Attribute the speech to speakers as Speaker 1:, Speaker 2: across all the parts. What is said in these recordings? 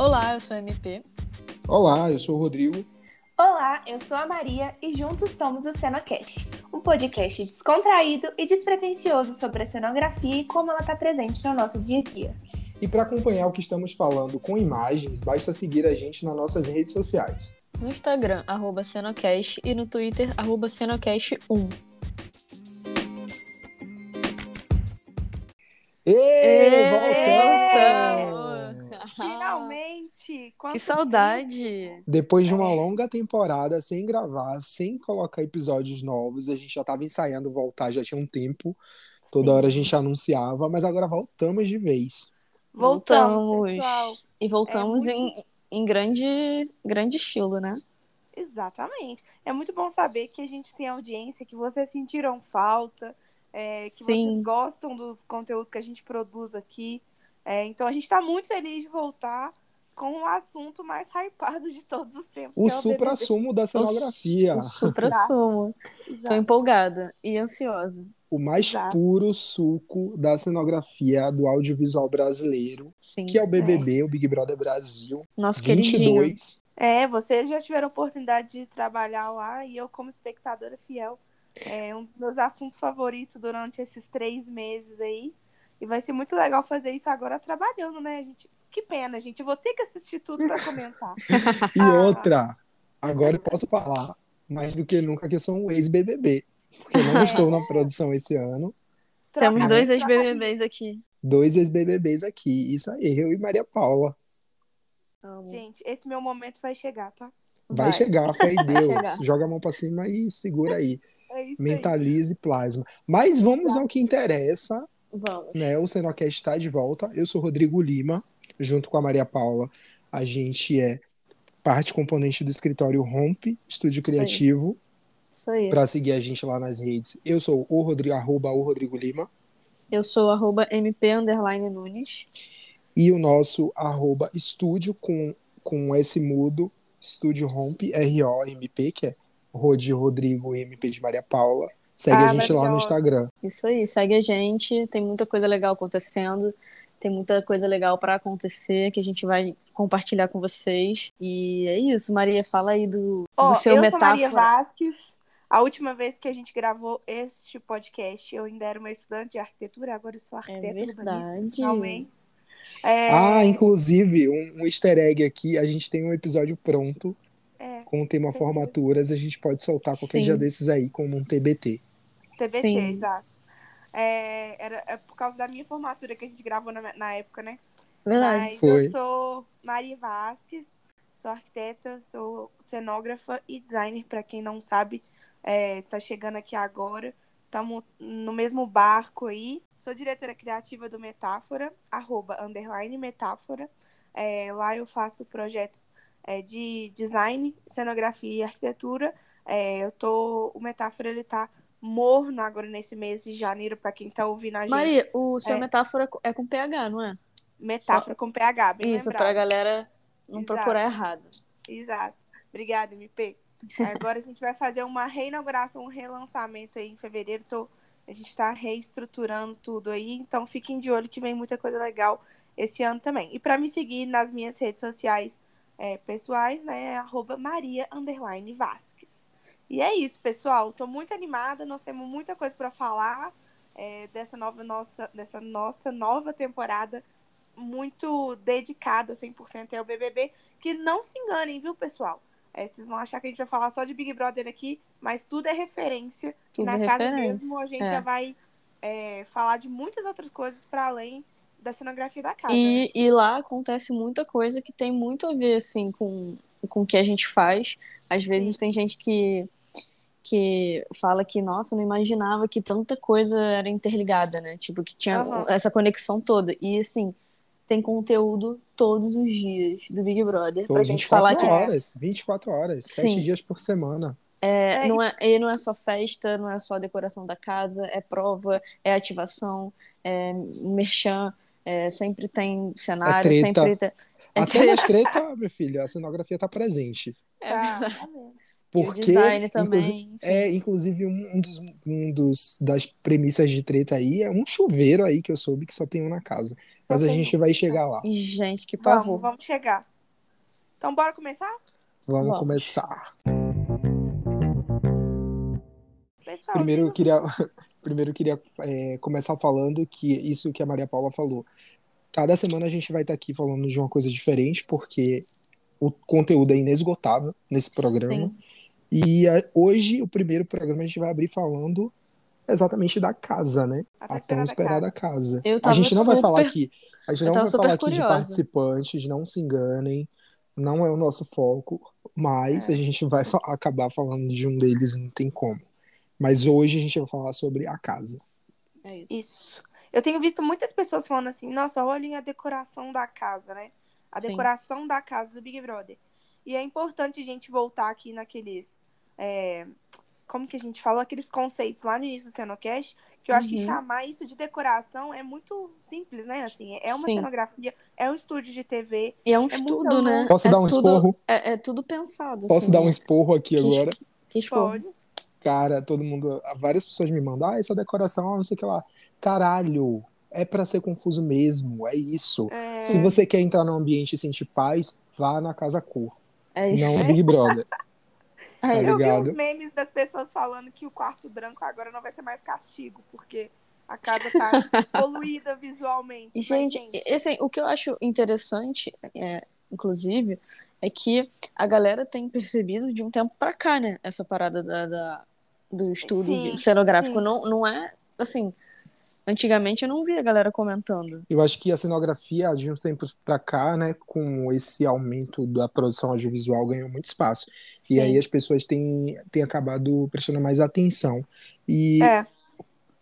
Speaker 1: Olá, eu sou a MP.
Speaker 2: Olá, eu sou o Rodrigo.
Speaker 3: Olá, eu sou a Maria e juntos somos o CenoCast, um podcast descontraído e despretensioso sobre a cenografia e como ela está presente no nosso dia a dia.
Speaker 2: E para acompanhar o que estamos falando com imagens, basta seguir a gente nas nossas redes sociais.
Speaker 1: No Instagram, arroba Cenocast e no Twitter, arroba Cenocast1.
Speaker 2: Ê,
Speaker 1: voltamos!
Speaker 3: Finalmente! Quanto
Speaker 1: Que saudade!
Speaker 2: Depois de uma longa temporada sem gravar, sem colocar episódios novos, a gente já estava ensaiando voltar, já tinha um tempo. Toda hora a gente anunciava, mas agora voltamos de vez.
Speaker 3: Voltamos,
Speaker 1: Voltamos.
Speaker 3: pessoal.
Speaker 1: E voltamos
Speaker 3: É muito-
Speaker 1: em, em grande, grande estilo, né?
Speaker 3: Exatamente. É muito bom saber que a gente tem audiência, que vocês sentiram falta, é, que
Speaker 1: Sim.
Speaker 3: vocês gostam do conteúdo que a gente produz aqui. É, então a gente está muito feliz de voltar com o assunto mais hypado de todos os tempos.
Speaker 2: O
Speaker 3: é
Speaker 2: supra-sumo da cenografia.
Speaker 1: O supra-sumo. Tô
Speaker 3: Exato.
Speaker 1: empolgada e ansiosa.
Speaker 2: O mais
Speaker 3: Exato.
Speaker 2: puro suco da cenografia do audiovisual brasileiro,
Speaker 1: Sim.
Speaker 2: que é o BBB, o Big Brother Brasil
Speaker 1: Nosso queridinho.
Speaker 2: 22.
Speaker 3: É, vocês já tiveram a oportunidade de trabalhar lá e eu, como espectadora fiel, é um dos meus assuntos favoritos durante esses três meses aí. E vai ser muito legal fazer isso agora trabalhando, né, gente? Que pena, gente. Eu vou ter que assistir tudo para comentar.
Speaker 2: E
Speaker 3: Ah.
Speaker 2: outra, agora eu posso falar mais do que nunca que eu sou um ex-BBB. Porque eu não estou na produção esse ano.
Speaker 1: Temos dois ex-BBBs aqui.
Speaker 2: Dois ex-BBBs aqui. Isso aí, eu e Maria Paula.
Speaker 1: Amo.
Speaker 3: Gente, esse meu momento vai chegar, tá?
Speaker 2: Vai, chegar, fé em Deus.
Speaker 1: chegar.
Speaker 2: Joga a mão pra cima e segura aí.
Speaker 3: É isso aí.
Speaker 2: Mentalize plasma. Mas vamos ao que interessa,
Speaker 1: Vamos.
Speaker 2: né? O Senocast está de volta. Eu sou Rodrigo Lima, junto com a Maria Paula. A gente é parte componente do escritório Rompe, Estúdio
Speaker 1: aí.
Speaker 2: Criativo.
Speaker 1: Isso aí.
Speaker 2: Para seguir a gente lá nas redes, eu sou o Rodrigo, arroba o Rodrigo Lima.
Speaker 1: Eu sou arroba MP underline Nunes.
Speaker 2: E o nosso arroba estúdio com, com S mudo, estúdio Rompe, R-O-M-P, que é Rodi Rodrigo MP de Maria Paula. Segue
Speaker 3: Ah,
Speaker 2: a gente lá no. Instagram.
Speaker 1: Isso aí, segue a gente. Tem muita coisa legal acontecendo. Tem muita coisa legal para acontecer que a gente vai compartilhar com vocês. E é isso, Maria, fala aí do,
Speaker 3: Ó,
Speaker 1: do seu
Speaker 3: eu
Speaker 1: metáfora.
Speaker 3: sou Maria Vasques. A última vez que a gente gravou este podcast, eu ainda era uma estudante de arquitetura, agora eu sou arquiteta urbanista,
Speaker 1: É verdade.
Speaker 3: finalmente. É,
Speaker 2: Ah, inclusive, um, um easter egg aqui, a gente tem um episódio pronto
Speaker 3: é,
Speaker 2: com o tema
Speaker 3: Tem
Speaker 2: formaturas, a gente pode soltar qualquer
Speaker 1: Sim.
Speaker 2: dia desses aí como um TBT.
Speaker 3: TBT,
Speaker 1: Sim.
Speaker 3: exato. É, era, é por causa da minha formatura que a gente gravou na, na época, né?
Speaker 1: Verdade.
Speaker 3: Mas
Speaker 2: Foi.
Speaker 3: eu sou Maria Vasques, sou arquiteta, sou cenógrafa e designer, para quem não sabe, é, tá chegando aqui agora. Estamos no mesmo barco aí. Sou diretora criativa do Metáfora, arroba, underline Metáfora. É, lá eu faço projetos é, de design, cenografia e arquitetura. É, eu tô, o Metáfora ele tá morno agora nesse mês de janeiro, para quem tá ouvindo a gente.
Speaker 1: Maria, o seu
Speaker 3: É.
Speaker 1: metáfora é com PH, não é?
Speaker 3: Metáfora com PH, bem
Speaker 1: Isso,
Speaker 3: lembrado.
Speaker 1: pra galera não
Speaker 3: Exato.
Speaker 1: procurar errado.
Speaker 3: Exato. Obrigada, MP. Agora a gente vai fazer uma reinauguração, um relançamento aí em fevereiro. Tô, a gente está reestruturando tudo aí, então fiquem de olho que vem muita coisa legal esse ano também. E para me seguir nas minhas redes sociais é, pessoais, né, é arroba Maria underline Vasques. E é isso, pessoal. Tô muito animada, nós temos muita coisa para falar é, dessa nova nossa, dessa nossa nova temporada muito dedicada 100% ao BBB. Que não se enganem, viu, pessoal? É, vocês vão achar que a gente vai falar só de Big Brother aqui, mas tudo é referência.
Speaker 1: Tudo
Speaker 3: Na
Speaker 1: é
Speaker 3: casa
Speaker 1: referência.
Speaker 3: mesmo a gente
Speaker 1: É.
Speaker 3: já vai é, falar de muitas outras coisas para além da cenografia da casa. né?
Speaker 1: E, e lá acontece muita coisa que tem muito a ver, assim, com, com o que a gente faz. Às vezes tem gente que, que fala que, nossa, não imaginava que tanta coisa era interligada, né? Tipo, que tinha
Speaker 3: Aham.
Speaker 1: essa conexão toda. E, assim, tem conteúdo todos os dias do Big Brother
Speaker 2: Tô
Speaker 1: pra gente falar
Speaker 2: 24
Speaker 1: que
Speaker 2: horas, 24 horas,
Speaker 1: Sim.
Speaker 2: 7 dias por semana.
Speaker 1: é,
Speaker 3: É,
Speaker 1: não, é, e não é só festa, não é só decoração da casa, é prova, é ativação, é merchan, é, sempre tem cenário,
Speaker 2: treta.
Speaker 1: sempre tem... É
Speaker 2: Até
Speaker 1: treta.
Speaker 2: nas treta, meu filho, a cenografia tá presente.
Speaker 1: É
Speaker 3: Tá, tá.
Speaker 1: E
Speaker 2: Porque,
Speaker 1: design também.
Speaker 2: inclusive, é, inclusive um, um dos, um dos das premissas de treta aí é um chuveiro aí que eu soube que só tem um na casa. Mas
Speaker 3: Só
Speaker 2: a
Speaker 3: tem
Speaker 2: gente vai chegar lá.
Speaker 1: Gente, que
Speaker 3: Vamos,
Speaker 1: pavor.
Speaker 3: vamos chegar. Então, bora começar?
Speaker 2: Vamos,
Speaker 1: Vamos.
Speaker 2: começar.
Speaker 3: Pessoal,
Speaker 2: Primeiro eu queria, primeiro eu queria é, começar falando que isso que a Maria Paula falou. Cada semana a gente vai estar aqui falando de uma coisa diferente, porque o conteúdo é inesgotável nesse programa.
Speaker 1: Sim.
Speaker 2: E é, hoje, o primeiro programa, a gente vai abrir falando exatamente da casa, né?
Speaker 3: a
Speaker 2: A tão esperada casa.
Speaker 1: Eu
Speaker 2: A gente não vai
Speaker 1: super-
Speaker 2: falar aqui, a gente
Speaker 1: eu
Speaker 2: não vai falar aqui de
Speaker 1: curiosa.
Speaker 2: participantes, não se enganem, não é o nosso foco, mas
Speaker 3: É.
Speaker 2: a gente vai fa- acabar falando de um deles, não tem como. Mas hoje a gente vai falar sobre a casa.
Speaker 1: É isso.
Speaker 3: Isso. Eu tenho visto muitas pessoas falando assim, nossa, olhem a decoração da casa, né? A
Speaker 1: Sim.
Speaker 3: decoração da casa do Big Brother. E é importante a gente voltar aqui naqueles. É, como que a gente falou? Aqueles conceitos lá no início do Cenocast, que eu acho que
Speaker 1: Uhum.
Speaker 3: chamar isso de decoração é muito simples, né? Assim, é uma
Speaker 1: Sim.
Speaker 3: cenografia, é um estúdio de TV.
Speaker 1: E é um
Speaker 3: É muito
Speaker 1: estudo, né?
Speaker 2: Posso
Speaker 1: é
Speaker 2: dar um
Speaker 1: tudo,
Speaker 2: esporro?
Speaker 1: É, é tudo pensado.
Speaker 2: Posso
Speaker 1: assim,
Speaker 2: dar um
Speaker 1: né?
Speaker 2: esporro aqui
Speaker 1: Que-
Speaker 2: agora?
Speaker 1: Que esporro.
Speaker 3: Pode.
Speaker 2: Cara, todo mundo, várias pessoas me mandam, ah, essa decoração, ah, não sei o que lá. Caralho, é pra ser confuso mesmo, é isso.
Speaker 3: É,
Speaker 2: Se você quer entrar num ambiente e sentir paz, vá na casa cor,
Speaker 1: É isso.
Speaker 2: não no Big Brother.
Speaker 1: É
Speaker 2: tá
Speaker 3: eu vi uns memes das pessoas falando que o quarto branco agora não vai ser mais castigo, porque a casa tá poluída visualmente.
Speaker 1: E,
Speaker 3: Mas,
Speaker 1: gente, e, assim, o que eu acho interessante, é, inclusive, é que a galera tem percebido de um tempo pra cá, né? Essa parada da, da- do estudo
Speaker 3: Sim,
Speaker 1: cenográfico.
Speaker 3: sim.
Speaker 1: Não, não é, assim, antigamente eu não via a galera comentando.
Speaker 2: Eu acho que a cenografia, de uns tempos pra cá, né, com esse aumento da produção audiovisual, ganhou muito espaço. E
Speaker 1: Sim.
Speaker 2: aí as pessoas têm, têm acabado prestando mais atenção. E
Speaker 3: É,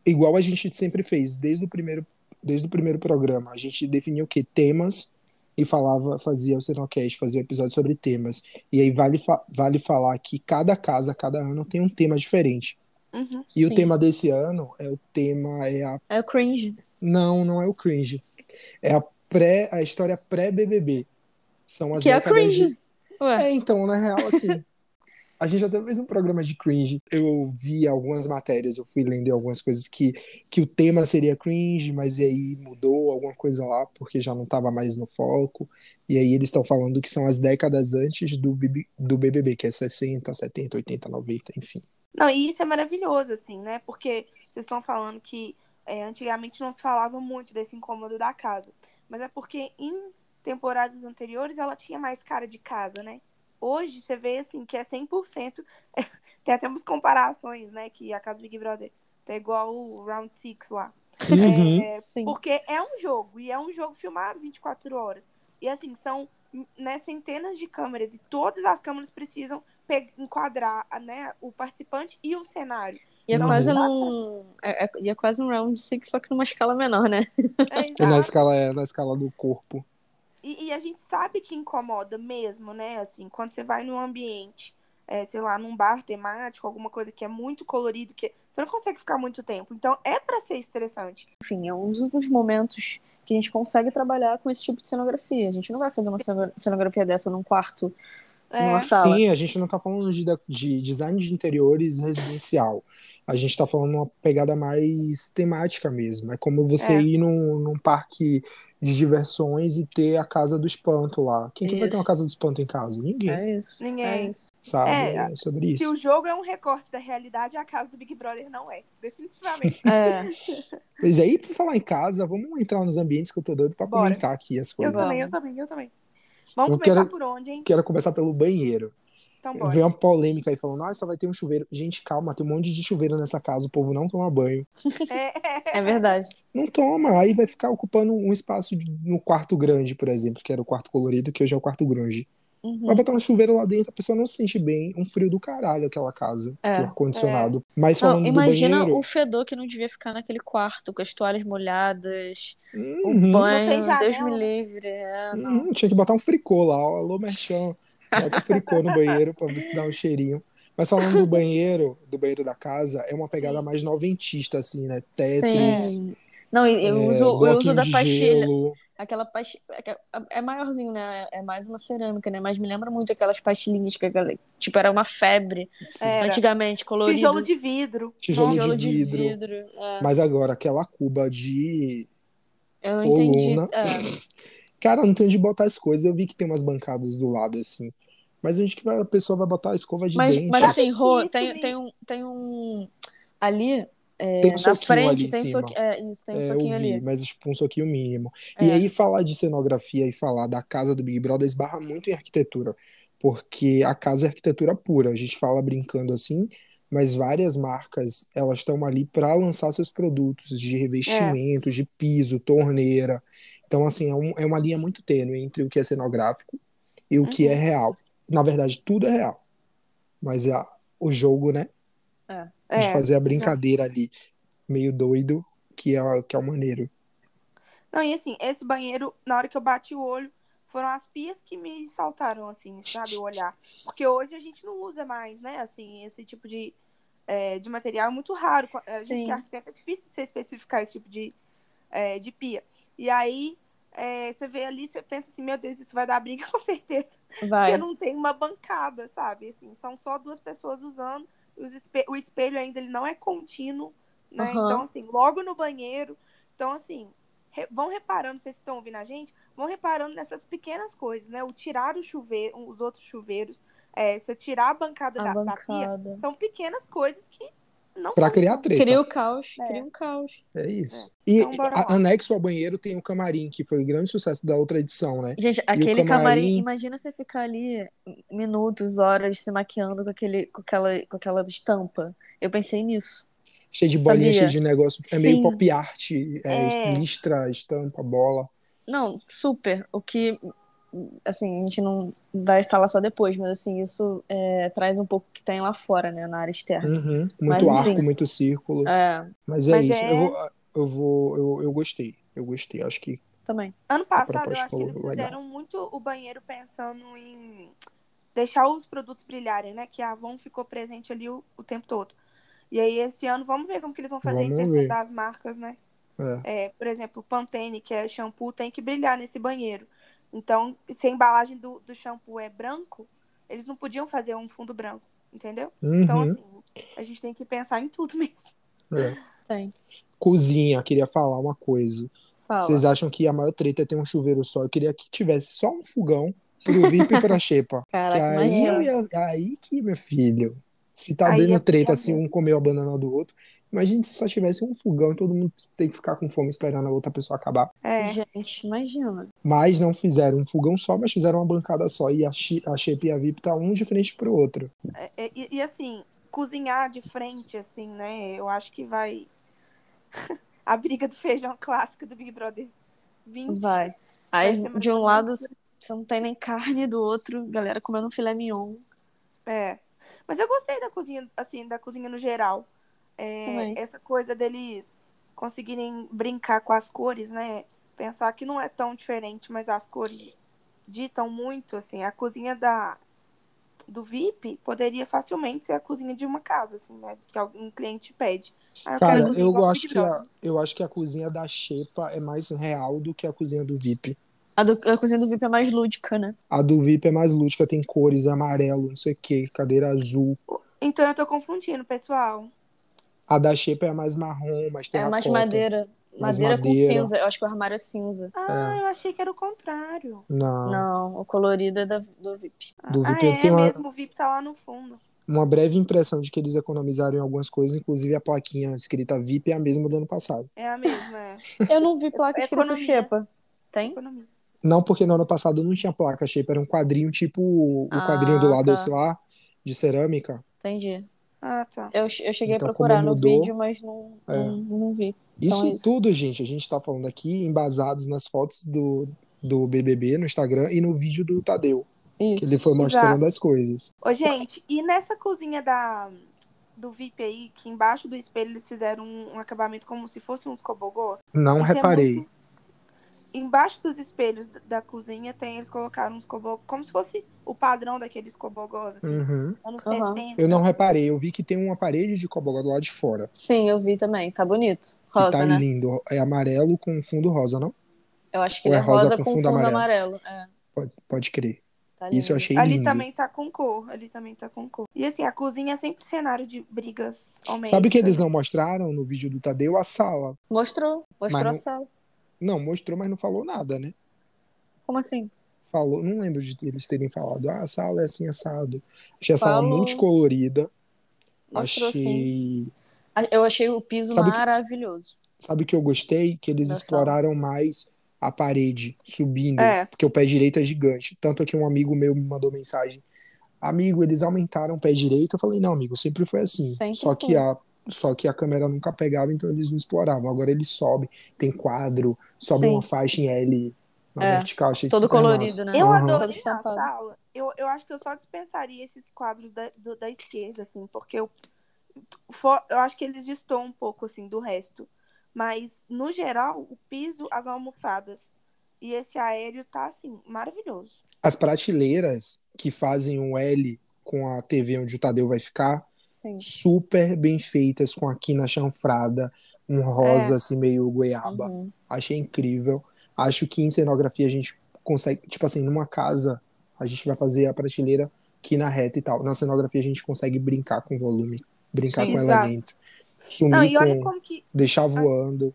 Speaker 2: igual a gente sempre fez, desde o primeiro, desde o primeiro programa, a gente definiu o quê? Temas e falava, fazia o Cenocast, fazia episódio sobre temas. E aí vale, vale falar que cada casa, cada ano tem um tema diferente.
Speaker 3: Uhum.
Speaker 2: E o
Speaker 1: Sim.
Speaker 2: tema desse ano é o tema é a
Speaker 1: É o cringe.
Speaker 2: não, não é o cringe. É a pré a história pré-BBB. São as
Speaker 1: Que é a
Speaker 2: décadas de-
Speaker 1: cringe. Ué,
Speaker 2: É, então, na real, assim, a gente até fez um programa de cringe. Eu vi algumas matérias, eu fui lendo algumas coisas que, que o tema seria cringe, mas aí mudou alguma coisa lá, porque já não estava mais no foco. E aí eles estão falando que são as décadas antes do, do BBB, que é 60, 70, 80, 90, enfim.
Speaker 3: Não, e isso é maravilhoso, assim, né? Porque vocês estão falando que é, antigamente não se falava muito desse incômodo da casa. Mas é porque em temporadas anteriores ela tinha mais cara de casa, né? Hoje você vê, assim, que é 100%. Tem até umas comparações, né? Que a casa Big Brother tá igual o Round Six lá.
Speaker 2: Uhum.
Speaker 3: É,
Speaker 1: sim.
Speaker 3: porque é um jogo, e é um jogo filmado 24 horas. E assim, são né, centenas de câmeras, e todas as câmeras precisam enquadrar né, o participante e o cenário.
Speaker 1: E é
Speaker 2: Uhum.
Speaker 1: quase um. É, é- e é quase um round six, só que numa escala menor, né?
Speaker 3: É,
Speaker 2: E na
Speaker 3: exato.
Speaker 2: escala, é, na escala do corpo.
Speaker 3: E, e a gente sabe que incomoda mesmo, né? Assim, quando você vai num ambiente, é, sei lá, num bar temático, alguma coisa que é muito colorido, que você não consegue ficar muito tempo. Então é pra ser estressante.
Speaker 1: Enfim, é um dos momentos que a gente consegue trabalhar com esse tipo de cenografia. A gente não vai fazer uma ceno- cenografia dessa num quarto, numa sala.
Speaker 2: Sim, a gente não tá falando de, de design de interiores residencial. A gente tá falando uma pegada mais temática mesmo. É como você
Speaker 3: É.
Speaker 2: ir num, num parque de diversões e ter a casa do espanto lá. Quem que vai ter uma casa do espanto em casa? Ninguém,
Speaker 1: É isso.
Speaker 3: Ninguém.
Speaker 1: É isso.
Speaker 2: sabe?
Speaker 3: É,
Speaker 2: É, sobre
Speaker 3: Se
Speaker 2: isso.
Speaker 3: o jogo é um recorte da realidade, a casa do Big Brother não é. Definitivamente.
Speaker 1: É.
Speaker 2: Pois aí, por falar em casa, vamos entrar nos ambientes que eu tô doido pra
Speaker 3: Bora.
Speaker 2: comentar aqui as
Speaker 3: Eu
Speaker 2: coisas.
Speaker 3: também, eu também, eu também. Vamos
Speaker 2: Eu
Speaker 3: começar
Speaker 2: quero-
Speaker 3: por onde, hein?
Speaker 2: Quero começar pelo banheiro.
Speaker 3: Então
Speaker 2: Veio
Speaker 3: bora.
Speaker 2: uma polêmica aí falando, ah, só vai ter um chuveiro. Gente, calma, tem um monte de chuveiro nessa casa, o povo não toma banho.
Speaker 3: É,
Speaker 1: É verdade.
Speaker 2: Não toma, aí vai ficar ocupando um espaço de- no quarto grande, por exemplo, que era o quarto colorido, que hoje é o quarto grunge.
Speaker 1: Uhum.
Speaker 2: Vai botar um chuveiro lá dentro, a pessoa não se sente bem, um frio do caralho aquela casa,
Speaker 1: É.
Speaker 2: o ar-condicionado. Mas
Speaker 1: Não,
Speaker 2: falando do
Speaker 1: imagina
Speaker 2: banheiro,
Speaker 1: o fedor que não devia ficar naquele quarto, com as toalhas molhadas,
Speaker 2: uhum,
Speaker 1: o banho, Deus me livre. É, não.
Speaker 2: uhum, tinha que botar um fricô lá, ó, alô, merchan. Bota um fricô no banheiro pra ver se dá um cheirinho. Mas falando do banheiro, do banheiro da casa, é uma pegada mais noventista, assim, né? Tetris,
Speaker 1: Sim. Não, eu
Speaker 2: é,
Speaker 1: uso, eu uso da pastilha.
Speaker 2: gelo.
Speaker 1: Aquela pastilha. É maiorzinho, né? É mais uma cerâmica, né? Mas me lembra muito aquelas pastilhinhas que a galera. Tipo, era uma febre.
Speaker 3: Era.
Speaker 1: antigamente, colorido.
Speaker 3: Tijolo de vidro.
Speaker 2: Tijolo
Speaker 1: Tijolo
Speaker 2: de vidro.
Speaker 1: é.
Speaker 2: Mas agora, aquela cuba de
Speaker 1: Eu não entendi.
Speaker 2: coluna.
Speaker 1: É.
Speaker 2: Cara, não tem onde botar as coisas. Eu vi que tem umas bancadas do lado, assim. Mas onde que vai- a pessoa vai botar a escova de
Speaker 1: Mas,
Speaker 2: dente?
Speaker 1: mas assim, Rô, tem, tem, um, tem um. Ali, é,
Speaker 2: Tem um
Speaker 1: na frente,
Speaker 2: ali em
Speaker 1: tem um
Speaker 2: cima.
Speaker 1: soquinho. É, isso, tem um
Speaker 2: É, eu
Speaker 1: soquinho
Speaker 2: vi,
Speaker 1: ali.
Speaker 2: mas tipo um soquinho mínimo. E
Speaker 1: É.
Speaker 2: aí falar de cenografia e falar da casa do Big Brother esbarra muito em arquitetura, porque a casa é arquitetura pura. A gente fala brincando assim, mas várias marcas elas estão ali para lançar seus produtos de revestimento, de piso, torneira. Então assim é, um- é uma linha muito tênue entre o que é cenográfico e o que
Speaker 3: Uhum.
Speaker 2: é real. Na verdade, tudo é real, mas é a- o jogo, né? De
Speaker 3: É,
Speaker 2: fazer a brincadeira ali, meio doido, que é, que é o maneiro.
Speaker 3: Não, e assim, esse banheiro, na hora que eu bati o olho, foram as pias que me saltaram, assim, sabe, o olhar. Porque hoje a gente não usa mais, né, assim, esse tipo de, é, de material é muito raro. A gente
Speaker 1: Sim.
Speaker 3: que é arquiteto é difícil de você especificar esse tipo de, é, de pia. E aí, é, você vê ali, você pensa assim, meu Deus, isso vai dar briga com certeza.
Speaker 1: Vai.
Speaker 3: Porque não tem uma bancada, sabe? Assim, são só duas pessoas usando. O espelho ainda ele não é contínuo, né?
Speaker 1: Aham.
Speaker 3: Então, assim, logo no banheiro. Então, assim, re- vão reparando, vocês que estão ouvindo a gente, vão reparando nessas pequenas coisas, né? O tirar o chuveiro, os outros chuveiros, é, você tirar a bancada,
Speaker 1: A
Speaker 3: da, da pia,
Speaker 1: bancada.
Speaker 3: são pequenas coisas que são
Speaker 2: criar treta.
Speaker 1: Cria o caos,
Speaker 3: É.
Speaker 1: cria um caos.
Speaker 2: É isso. E
Speaker 3: Então,
Speaker 2: a- anexo ao banheiro tem o camarim, que foi o grande sucesso da outra edição, né?
Speaker 1: Gente, aquele
Speaker 2: camarim-
Speaker 1: camarim, imagina você ficar ali minutos, horas se maquiando com, aquele, com, aquela, com aquela estampa. Eu pensei nisso.
Speaker 2: Cheio de bolinha,
Speaker 1: Sabia?
Speaker 2: cheio de negócio. É meio
Speaker 1: Sim.
Speaker 2: pop art. É,
Speaker 3: É.
Speaker 2: listra, estampa, bola.
Speaker 1: Não, super. O que, assim, a gente não vai falar só depois, mas assim, isso é, traz um pouco que tem lá fora, né, na área externa.
Speaker 2: Uhum.
Speaker 1: Mas,
Speaker 2: Muito arco,
Speaker 1: enfim.
Speaker 2: muito círculo.
Speaker 1: É,
Speaker 2: Mas é
Speaker 3: Mas
Speaker 2: isso.
Speaker 3: é-
Speaker 2: Eu, vou, eu vou. Eu, eu gostei. Eu gostei. Acho que
Speaker 1: também.
Speaker 3: Ano passado, eu acho que eles
Speaker 2: legal.
Speaker 3: fizeram muito o banheiro pensando em deixar os produtos brilharem, né? Que a Avon ficou presente ali o, o tempo todo. E aí, esse ano, vamos ver como que eles vão fazer
Speaker 2: Vamos
Speaker 3: isso
Speaker 2: ver.
Speaker 3: dentro das marcas, né?
Speaker 2: é.
Speaker 3: É, por exemplo, o Pantene, que é shampoo, tem que brilhar nesse banheiro. Então, se a embalagem do, do shampoo é branco, eles não podiam fazer um fundo branco, entendeu? Então,
Speaker 2: Uhum.
Speaker 3: assim, a gente tem que pensar em tudo mesmo.
Speaker 2: É.
Speaker 1: Tem.
Speaker 2: Cozinha, queria falar uma coisa.
Speaker 1: Fala.
Speaker 2: Vocês acham que a maior treta é ter um chuveiro só? Eu queria que tivesse só um fogão pro VIP e pra Xepa. Que
Speaker 1: Caraca,
Speaker 2: aí, ia- aí que, meu filho, se tá
Speaker 3: Aí
Speaker 2: dando
Speaker 3: é
Speaker 2: treta assim, um comeu a banana do outro, imagine se só tivesse um fogão e todo mundo tem que ficar com fome esperando a outra pessoa acabar.
Speaker 3: É,
Speaker 1: Gente, imagina.
Speaker 2: Mas não fizeram um fogão só, mas fizeram uma bancada só. E a, a Xepa e a VIP tá um de frente pro outro.
Speaker 3: É, é, e, e, assim, cozinhar de frente, assim, né? Eu acho que vai. a briga do feijão clássico do Big Brother 20.
Speaker 1: Vai. Aí, de um lado, você não tem nem carne, do outro, galera comendo um filé mignon.
Speaker 3: É. Mas eu gostei da cozinha, assim, da cozinha no geral. É, essa coisa deles conseguirem brincar com as cores, né? Pensar que não é tão diferente, mas as cores ditam muito, assim. A cozinha da do VIP poderia facilmente ser a cozinha de uma casa, assim, né? Que algum cliente pede. Ah, eu
Speaker 2: Cara, eu
Speaker 3: igual
Speaker 2: acho, que a, eu acho que a cozinha da Xepa é mais real do que a cozinha do VIP.
Speaker 1: A, do- a cozinha do VIP é mais lúdica, né?
Speaker 2: A do VIP é mais lúdica, tem cores, amarelo, não sei o que, cadeira azul.
Speaker 3: Então eu tô confundindo, pessoal.
Speaker 2: A da Xepa é mais marrom, mais
Speaker 1: É
Speaker 2: terracota.
Speaker 1: mais madeira.
Speaker 2: Mais
Speaker 1: Madeira, com
Speaker 2: madeira.
Speaker 1: cinza. Eu acho que o armário é cinza.
Speaker 3: Ah, eu achei que era o contrário.
Speaker 2: Não.
Speaker 1: Não, o colorido é da, do VIP.
Speaker 2: Do
Speaker 3: ah,
Speaker 2: VIP
Speaker 3: é
Speaker 2: tem uma,
Speaker 3: mesmo, o VIP tá lá no fundo.
Speaker 2: uma breve impressão de que eles economizaram em algumas coisas, inclusive a plaquinha escrita VIP é a mesma do ano passado.
Speaker 3: É a mesma, é.
Speaker 1: Eu não vi placa escrito
Speaker 3: Economia.
Speaker 1: Xepa. Tem?
Speaker 3: Economia.
Speaker 2: Não porque no ano passado não tinha placa Xepa, era um quadrinho tipo o
Speaker 1: Ah,
Speaker 2: quadrinho do lado,
Speaker 1: tá.
Speaker 2: sei lá, de cerâmica.
Speaker 1: Entendi.
Speaker 3: Ah, tá.
Speaker 1: Eu, eu cheguei
Speaker 2: Então,
Speaker 1: a procurar
Speaker 2: como
Speaker 1: no
Speaker 2: mudou,
Speaker 1: vídeo, mas não,
Speaker 2: é.
Speaker 1: não, não vi.
Speaker 2: Isso,
Speaker 1: Então é isso.
Speaker 2: tudo, gente, a gente tá falando aqui embasados nas fotos do, do BBB no Instagram e no vídeo do Tadeu, que
Speaker 1: Isso.
Speaker 2: ele foi mostrando as coisas.
Speaker 3: Ô, gente, e nessa cozinha da, do VIP aí, que embaixo do espelho eles fizeram um, um acabamento como se fosse uns cobogós?
Speaker 2: Não
Speaker 3: Isso é
Speaker 2: reparei.
Speaker 3: muito- Embaixo dos espelhos da- cozinha tem, eles colocaram uns cobogós, como se fosse o padrão daqueles cobogós, assim,
Speaker 2: Uhum.
Speaker 3: anos
Speaker 1: Aham.
Speaker 3: 70.
Speaker 2: Eu não reparei, eu vi que tem uma parede de cobogó do lado de fora,
Speaker 1: Sim, eu vi também. Tá bonito.
Speaker 2: que
Speaker 1: Rosa,
Speaker 2: tá
Speaker 1: né?
Speaker 2: lindo. É amarelo com fundo rosa, não?
Speaker 1: Eu acho que
Speaker 2: Ou
Speaker 1: ele
Speaker 2: é
Speaker 1: é
Speaker 2: rosa
Speaker 1: rosa
Speaker 2: com
Speaker 1: com
Speaker 2: fundo
Speaker 1: fundo,
Speaker 2: amarelo?
Speaker 1: amarelo. É,
Speaker 2: Pode, pode crer.
Speaker 1: tá
Speaker 2: Isso eu
Speaker 1: lindo.
Speaker 2: achei
Speaker 3: Ali
Speaker 2: lindo.
Speaker 3: também tá com cor, ali também tá com cor. E assim, a cozinha é sempre cenário de brigas homéricas.
Speaker 2: Sabe o que eles não mostraram no vídeo do Tadeu? A sala.
Speaker 1: Mostrou. Mostrou
Speaker 2: Mas
Speaker 1: a
Speaker 2: não-
Speaker 1: sala.
Speaker 2: Não, mostrou, mas não falou nada, né?
Speaker 1: Como assim?
Speaker 2: Falou, não lembro de eles terem falado, ah, a sala é assim assado. Achei a sala multicolorida.
Speaker 1: Mostrou
Speaker 2: achei.
Speaker 1: Eu achei o piso
Speaker 2: Sabe que-
Speaker 1: maravilhoso.
Speaker 2: Sabe o que eu gostei? Que eles
Speaker 1: Da
Speaker 2: exploraram mais a parede subindo,
Speaker 3: É.
Speaker 2: porque o pé direito é gigante. Tanto é que um amigo meu me mandou mensagem. Amigo, eles aumentaram o pé direito. Eu falei, não, amigo, sempre foi assim.
Speaker 1: Sempre
Speaker 2: só que
Speaker 1: foi.
Speaker 2: a só que a câmera nunca pegava, então eles não exploravam. Agora eles sobem, tem quadro, sobe
Speaker 1: Sim.
Speaker 2: uma faixa em L na
Speaker 1: É,
Speaker 2: vertical. Achei
Speaker 1: todo
Speaker 2: super
Speaker 1: colorido,
Speaker 2: massa.
Speaker 1: né?
Speaker 3: Eu
Speaker 2: Aham.
Speaker 3: adorei
Speaker 1: Todo
Speaker 3: a
Speaker 1: estampado.
Speaker 3: sala. Eu, eu acho que eu só dispensaria esses quadros da, do- da esquerda, assim, porque eu, for- eu acho que eles destoam um pouco, assim, do resto. Mas, no geral, o piso, as almofadas e esse aéreo tá, assim, maravilhoso.
Speaker 2: As prateleiras que fazem um L com a TV onde o Tadeu vai ficar,
Speaker 1: Sim.
Speaker 2: super bem feitas, com a quina chanfrada, um rosa assim meio goiaba.
Speaker 1: Uhum.
Speaker 2: Achei incrível. Acho que em cenografia a gente consegue, tipo assim, numa casa, a gente vai fazer a prateleira quina reta e tal. Na cenografia a gente consegue brincar com volume, brincar
Speaker 1: Sim,
Speaker 2: com
Speaker 3: exato.
Speaker 2: elemento. Sumir
Speaker 3: Não,
Speaker 2: com
Speaker 3: que.
Speaker 2: deixar voando.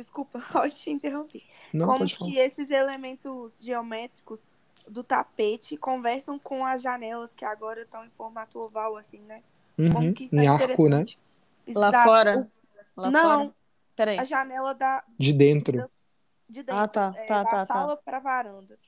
Speaker 3: Desculpa, pode te interromper.
Speaker 2: Não,
Speaker 3: como
Speaker 2: pode falar.
Speaker 3: que esses elementos geométricos do tapete conversam com as janelas que agora estão em formato oval, assim, né? Como
Speaker 2: Uhum.
Speaker 3: que isso
Speaker 2: Em
Speaker 3: é
Speaker 2: arco, né?
Speaker 1: Lá
Speaker 3: Exato.
Speaker 1: fora? Lá
Speaker 3: Não.
Speaker 1: fora? Peraí.
Speaker 3: A janela da,
Speaker 2: De dentro.
Speaker 3: de dentro.
Speaker 1: Ah, tá,
Speaker 3: é,
Speaker 1: tá,
Speaker 3: da
Speaker 1: tá, tá.
Speaker 3: sala pra varanda.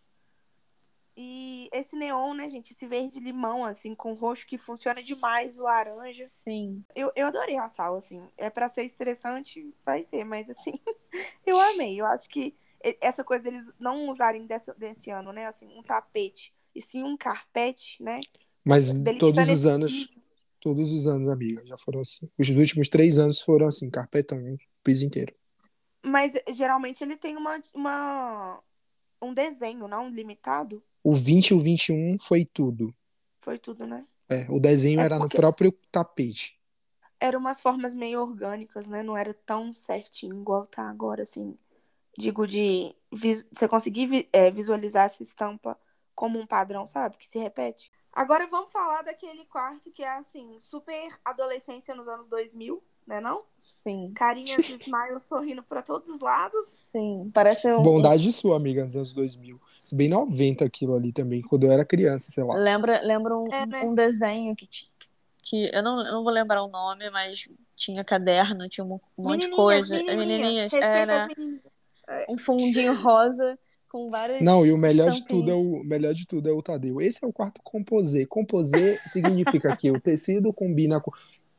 Speaker 3: E esse neon, né, gente? Esse verde limão, assim, com roxo que funciona demais, o laranja.
Speaker 1: Sim.
Speaker 3: Eu, eu adorei a sala, assim. É pra ser estressante, vai ser, mas assim, eu amei. Eu acho que essa coisa deles não usarem dessa, desse ano, né? Assim, um tapete, e sim um carpete, né?
Speaker 2: Mas
Speaker 3: Delimitando
Speaker 2: todos os
Speaker 3: esse
Speaker 2: anos,
Speaker 3: piso.
Speaker 2: todos os anos, amiga, já foram assim. Os últimos três anos foram assim, carpetão, piso inteiro.
Speaker 3: Mas geralmente ele tem uma, uma um desenho, não limitado.
Speaker 2: O 20 e o 21 foi tudo.
Speaker 3: Foi tudo, né?
Speaker 2: É, o desenho
Speaker 3: É
Speaker 2: era no próprio tapete.
Speaker 3: Eram umas formas meio orgânicas, né? Não era tão certinho igual tá agora, assim. Digo, de você conseguir é, visualizar essa estampa como um padrão, sabe? Que se repete. Agora vamos falar daquele quarto que é, assim, super adolescência nos anos 2000, né não?
Speaker 1: Sim.
Speaker 3: Carinhas e smiles sorrindo pra todos os lados.
Speaker 1: Sim. Parece um.
Speaker 2: Bondade sua, amiga, nos anos 2000. Bem 90 aquilo ali também, quando eu era criança, sei lá.
Speaker 1: Lembra, lembra um,
Speaker 3: É, né?
Speaker 1: um desenho que, que eu não, eu não vou lembrar o nome, mas tinha caderno, tinha um, um monte de coisa. É,
Speaker 3: menininhas.
Speaker 1: Menininhas,
Speaker 3: Respeita
Speaker 1: é, né? Um fundinho rosa com várias.
Speaker 2: Não, e o melhor de tudo é o, o melhor de tudo é o Tadeu. Esse é o quarto composê. Composê significa que o tecido combina com,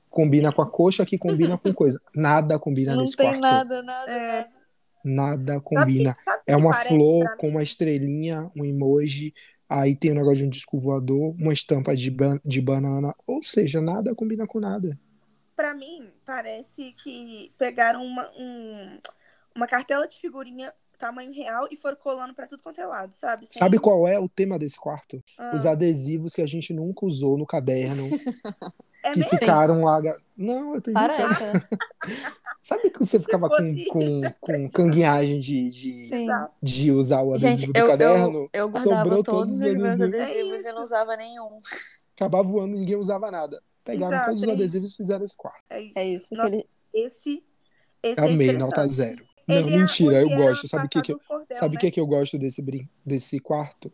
Speaker 2: combina com a coxa que combina com coisa. Nada combina
Speaker 1: Não
Speaker 2: nesse
Speaker 1: tem
Speaker 2: quarto.
Speaker 1: nada, nada,
Speaker 3: É.
Speaker 1: nada.
Speaker 3: Sabe
Speaker 2: combina.
Speaker 3: que- sabe o
Speaker 2: É uma flor
Speaker 3: pra
Speaker 2: com uma estrelinha, um emoji, aí tem um negócio de um disco voador, uma estampa de, ban de banana. Ou seja, nada combina com nada.
Speaker 3: Pra mim, parece que pegaram uma, um- uma cartela de figurinha tamanho real e foram colando pra tudo quanto é lado, sabe? Sem-
Speaker 2: Sabe qual é o tema desse quarto?
Speaker 3: Ah,
Speaker 2: Os adesivos que a gente nunca usou no caderno,
Speaker 3: é
Speaker 2: que
Speaker 3: mesmo?
Speaker 2: ficaram lá. Não, eu tô inventando. Sabe que você ficava com, com,
Speaker 3: isso.
Speaker 2: com canguinhagem de, de,
Speaker 1: Sim.
Speaker 2: De usar o adesivo
Speaker 1: Gente,
Speaker 2: do
Speaker 1: eu,
Speaker 2: caderno?
Speaker 1: eu, eu guardava
Speaker 2: sobrou
Speaker 1: todos
Speaker 2: todos
Speaker 1: os meus
Speaker 2: adesivos.
Speaker 3: É
Speaker 1: e não usava nenhum.
Speaker 2: Acabava voando, ninguém usava nada. Pegaram
Speaker 3: Exato,
Speaker 2: todos os
Speaker 3: é
Speaker 2: adesivos e fizeram esse quarto.
Speaker 3: É isso.
Speaker 1: É isso.
Speaker 3: Nossa,
Speaker 1: que ele...
Speaker 3: Esse, esse é
Speaker 2: Amei,
Speaker 3: interessante.
Speaker 2: nota zero. Não,
Speaker 3: Ele é
Speaker 2: mentira, eu
Speaker 3: era
Speaker 2: gosto. Sabe o que, que, eu-
Speaker 3: cordel,
Speaker 2: sabe o
Speaker 3: né?
Speaker 2: que, que eu gosto desse, brin desse quarto?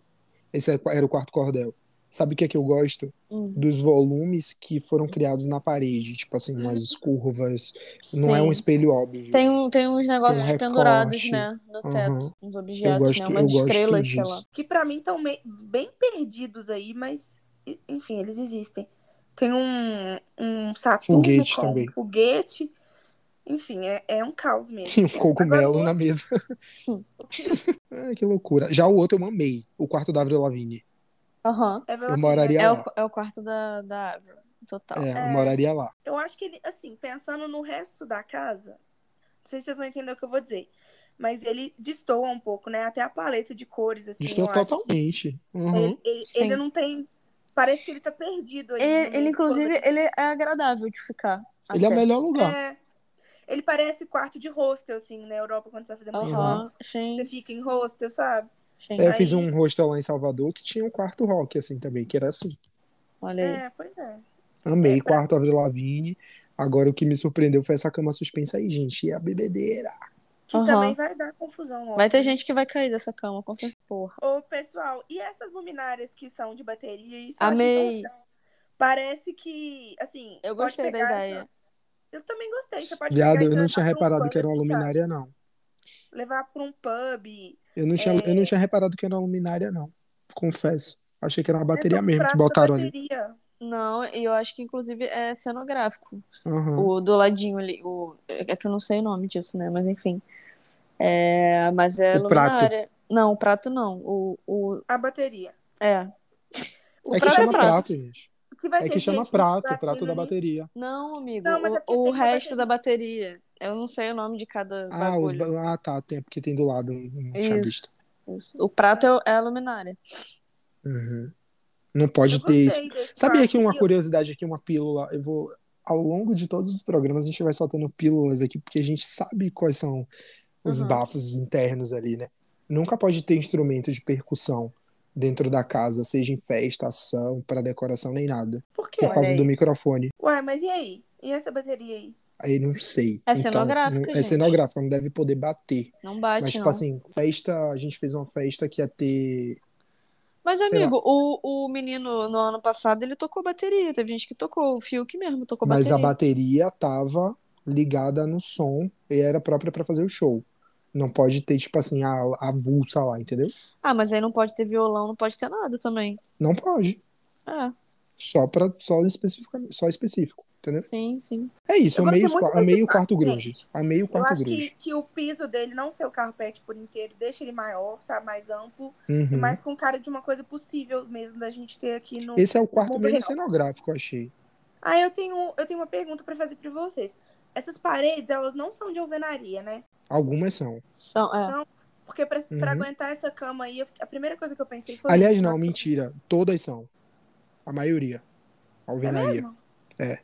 Speaker 2: Esse é- era o quarto cordel. Sabe o que, que eu gosto?
Speaker 1: Hum.
Speaker 2: Dos volumes que foram criados na parede. Tipo assim, umas curvas. Não é um
Speaker 1: Sim.
Speaker 2: espelho óbvio.
Speaker 1: Tem, um, tem uns negócios
Speaker 2: recorte.
Speaker 1: pendurados, né? No teto.
Speaker 2: Aham.
Speaker 1: Uns
Speaker 2: Eu
Speaker 1: objetos,
Speaker 2: gosto,
Speaker 1: né? Umas estrelas, sei lá.
Speaker 3: Que pra mim estão bem perdidos aí, mas enfim, eles existem. Tem um, um Saturno
Speaker 2: Foguete
Speaker 3: com
Speaker 2: também.
Speaker 3: foguete. Enfim, é, é um caos mesmo.
Speaker 2: E um cogumelo
Speaker 3: Agora,
Speaker 2: na mesa. Ai, que loucura. Já o outro eu amei. O quarto da Avril Lavigne.
Speaker 1: Aham.
Speaker 3: É
Speaker 2: Eu moraria
Speaker 1: É
Speaker 2: lá.
Speaker 1: o, é o quarto da, da Avril. Total.
Speaker 2: É, eu
Speaker 3: É.
Speaker 2: moraria lá.
Speaker 3: Eu acho que ele, assim, pensando no resto da casa, não sei se vocês vão entender o que eu vou dizer, mas ele destoa um pouco, né? Até a paleta de cores, assim. Acho.
Speaker 2: totalmente. Uhum.
Speaker 3: Ele, ele- ele não tem. Parece que ele tá perdido no
Speaker 1: Ele, ele, inclusive, ele é agradável de ficar.
Speaker 2: Ele é o melhor lugar.
Speaker 3: É, ele parece quarto de hostel, assim, na Europa, quando você vai fazer uma
Speaker 1: Aham,
Speaker 3: Você
Speaker 1: sim,
Speaker 3: fica em hostel, sabe?
Speaker 1: sim.
Speaker 2: É, eu
Speaker 3: Aí-
Speaker 2: fiz um hostel lá em Salvador que tinha um quarto rock, assim, também, que era assim.
Speaker 1: Olha aí.
Speaker 3: É, pois é.
Speaker 2: Amei,
Speaker 3: É, pra-
Speaker 2: quarto Avril Lavigne. Agora o que me surpreendeu foi essa cama suspensa aí, gente. E a bebedeira.
Speaker 3: Que
Speaker 1: Aham.
Speaker 3: também vai dar confusão.
Speaker 1: Vai
Speaker 3: óbvio.
Speaker 1: ter gente que vai cair dessa cama, com certeza. Porra.
Speaker 3: Ô, pessoal, e essas luminárias que são de bateria? Isso
Speaker 1: Amei.
Speaker 3: Parece que, assim.
Speaker 1: Eu gostei da ideia.
Speaker 3: Eu também gostei. Você pode
Speaker 2: Viado, eu não tinha
Speaker 3: um
Speaker 2: reparado
Speaker 3: pub,
Speaker 2: que era uma
Speaker 3: assim,
Speaker 2: luminária, não.
Speaker 3: Levar pra um pub.
Speaker 2: Eu não, tinha,
Speaker 3: É.
Speaker 2: eu não tinha reparado que era uma luminária, não. Confesso. Achei que era uma bateria mesmo que botaram ali.
Speaker 3: bateria.
Speaker 1: Não, e eu acho que inclusive é cenográfico.
Speaker 2: Aham.
Speaker 1: O do ladinho ali. O... É que eu não sei o nome disso, né? Mas enfim. É... Mas é
Speaker 2: O prato.
Speaker 1: luminária. Não, o prato não. O, o...
Speaker 3: A bateria.
Speaker 1: É. O
Speaker 2: É que
Speaker 1: prato
Speaker 2: chama
Speaker 1: é prato.
Speaker 2: prato, gente.
Speaker 3: O que vai
Speaker 2: É
Speaker 3: ter
Speaker 2: que chama
Speaker 3: gente
Speaker 2: prato,
Speaker 3: batendo
Speaker 2: prato da
Speaker 3: nisso?
Speaker 2: bateria.
Speaker 1: Não, amigo.
Speaker 3: Não, mas é
Speaker 1: o o
Speaker 3: da
Speaker 1: resto da bateria. Eu não sei o nome de cada
Speaker 2: Ah, os ah, tá, tem, porque tem do lado, tinha
Speaker 1: Isso.
Speaker 2: visto.
Speaker 1: Isso. O prato é é a luminária.
Speaker 2: Uhum. Não pode
Speaker 3: Eu
Speaker 2: ter isso. Sabia
Speaker 3: prato.
Speaker 2: que uma curiosidade aqui, uma pílula, eu vou ao longo de todos os programas a gente vai soltando pílulas aqui porque a gente sabe quais são os
Speaker 1: Uhum.
Speaker 2: bafos internos ali, né? Nunca pode ter instrumento de percussão dentro da casa, seja em festa, ação, para decoração nem nada,
Speaker 3: Por quê?
Speaker 2: por causa
Speaker 1: aí.
Speaker 2: do microfone.
Speaker 3: Ué, mas e aí? E essa bateria aí?
Speaker 2: Aí não sei.
Speaker 1: É
Speaker 2: Então,
Speaker 1: cenográfica,
Speaker 2: não- é
Speaker 1: gente.
Speaker 2: cenográfica, não deve poder bater.
Speaker 1: Não bate,
Speaker 2: Mas tipo
Speaker 1: não.
Speaker 2: assim, festa, a gente fez uma festa que ia ter
Speaker 1: Mas, amigo, o, o menino no ano passado, ele tocou bateria. Teve gente que tocou. O Fiuk mesmo tocou
Speaker 2: Mas a
Speaker 1: bateria.
Speaker 2: bateria tava ligada no som e era própria pra fazer o show. Não pode ter, tipo assim, a, a vulsa lá, entendeu?
Speaker 1: Ah, mas aí não pode ter violão, não pode ter nada também.
Speaker 2: Não pode.
Speaker 1: É,
Speaker 2: Só para só especificamente, só específico, entendeu?
Speaker 1: sim, sim.
Speaker 2: É isso,
Speaker 3: Eu
Speaker 2: amei, qua- amei o quarto grunge.
Speaker 3: gente.
Speaker 2: Amei o
Speaker 3: Eu
Speaker 2: quarto
Speaker 3: acho que,
Speaker 2: grunge.
Speaker 3: que o piso dele não ser o carpete por inteiro, deixa ele maior, sabe, mais amplo,
Speaker 2: Uhum.
Speaker 3: mais com cara de uma coisa possível mesmo da gente ter aqui no.
Speaker 2: Esse é o quarto
Speaker 3: real.
Speaker 2: cenográfico, eu achei.
Speaker 3: Ah, eu tenho, eu tenho uma pergunta pra fazer pra vocês. Essas paredes, elas não são de alvenaria, né?
Speaker 2: Algumas são.
Speaker 1: São, é.
Speaker 3: Porque pra, pra
Speaker 2: Uhum.
Speaker 3: aguentar essa cama aí, a primeira coisa que eu pensei foi.
Speaker 2: Aliás, não, mentira. Todas são. A maioria.
Speaker 3: É
Speaker 2: Alvenaria.
Speaker 3: mesmo?
Speaker 2: É.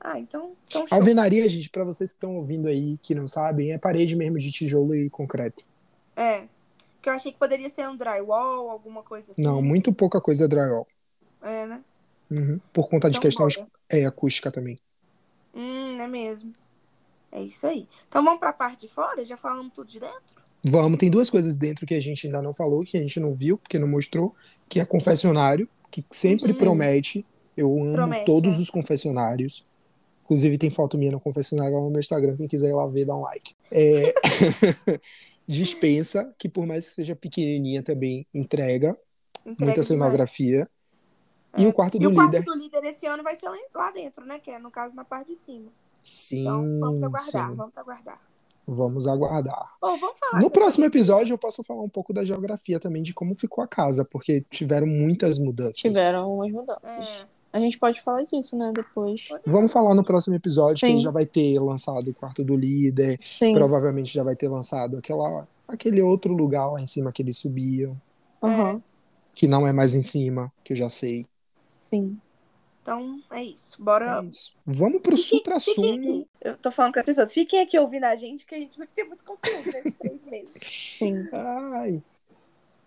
Speaker 3: Ah, então, então show.
Speaker 2: Alvenaria, gente, pra vocês que estão ouvindo aí, que não sabem, é parede mesmo de tijolo e concreto.
Speaker 3: É. Que eu achei que poderia ser um drywall, alguma coisa assim.
Speaker 2: Não, muito pouca coisa é drywall.
Speaker 3: É, né?
Speaker 2: Uhum. Por conta de
Speaker 3: Então
Speaker 2: questões
Speaker 3: bora.
Speaker 2: é, acústica também.
Speaker 3: Hum, é mesmo. É isso aí. Então vamos pra parte de fora? Já falamos tudo de dentro?
Speaker 2: Vamos, tem duas coisas dentro que a gente ainda não falou, que a gente não viu, porque não mostrou, que é confessionário, que sempre
Speaker 1: Sim.
Speaker 2: promete. Eu amo
Speaker 3: Promete,
Speaker 2: todos
Speaker 3: é.
Speaker 2: os confessionários. Inclusive tem foto minha no confessionário lá no meu Instagram, quem quiser ir lá ver, dá um like. É... Dispensa, que por mais que seja pequenininha também, entrega,
Speaker 3: Entrega
Speaker 2: muita cenografia. E o quarto
Speaker 3: E
Speaker 2: do
Speaker 3: o quarto
Speaker 2: líder.
Speaker 3: do líder esse ano vai ser lá dentro, né? Que é, no caso, na parte de cima.
Speaker 2: Sim,
Speaker 3: Então vamos aguardar,
Speaker 2: sim.
Speaker 3: vamos aguardar.
Speaker 2: Vamos aguardar.
Speaker 3: Ou vamos falar.
Speaker 2: No
Speaker 3: depois.
Speaker 2: próximo episódio eu posso falar um pouco da geografia também, de como ficou a casa, porque tiveram muitas mudanças.
Speaker 1: Tiveram umas mudanças.
Speaker 3: É,
Speaker 1: A gente pode falar disso, né, depois.
Speaker 2: Vamos falar no próximo episódio, que
Speaker 1: Sim.
Speaker 2: já vai ter lançado o quarto do líder,
Speaker 1: Sim.
Speaker 2: provavelmente já vai ter lançado aquela, aquele outro lugar lá em cima que eles subiam,
Speaker 1: Aham,
Speaker 2: que não é mais em cima, que eu já sei.
Speaker 1: sim.
Speaker 3: Então é isso. Bora.
Speaker 2: É isso. Vamos pro supra-sumo.
Speaker 3: Eu tô falando com as pessoas, fiquem aqui ouvindo a gente, que a gente vai ter muito conteúdo nesses três meses.
Speaker 1: Sim.
Speaker 2: Ai.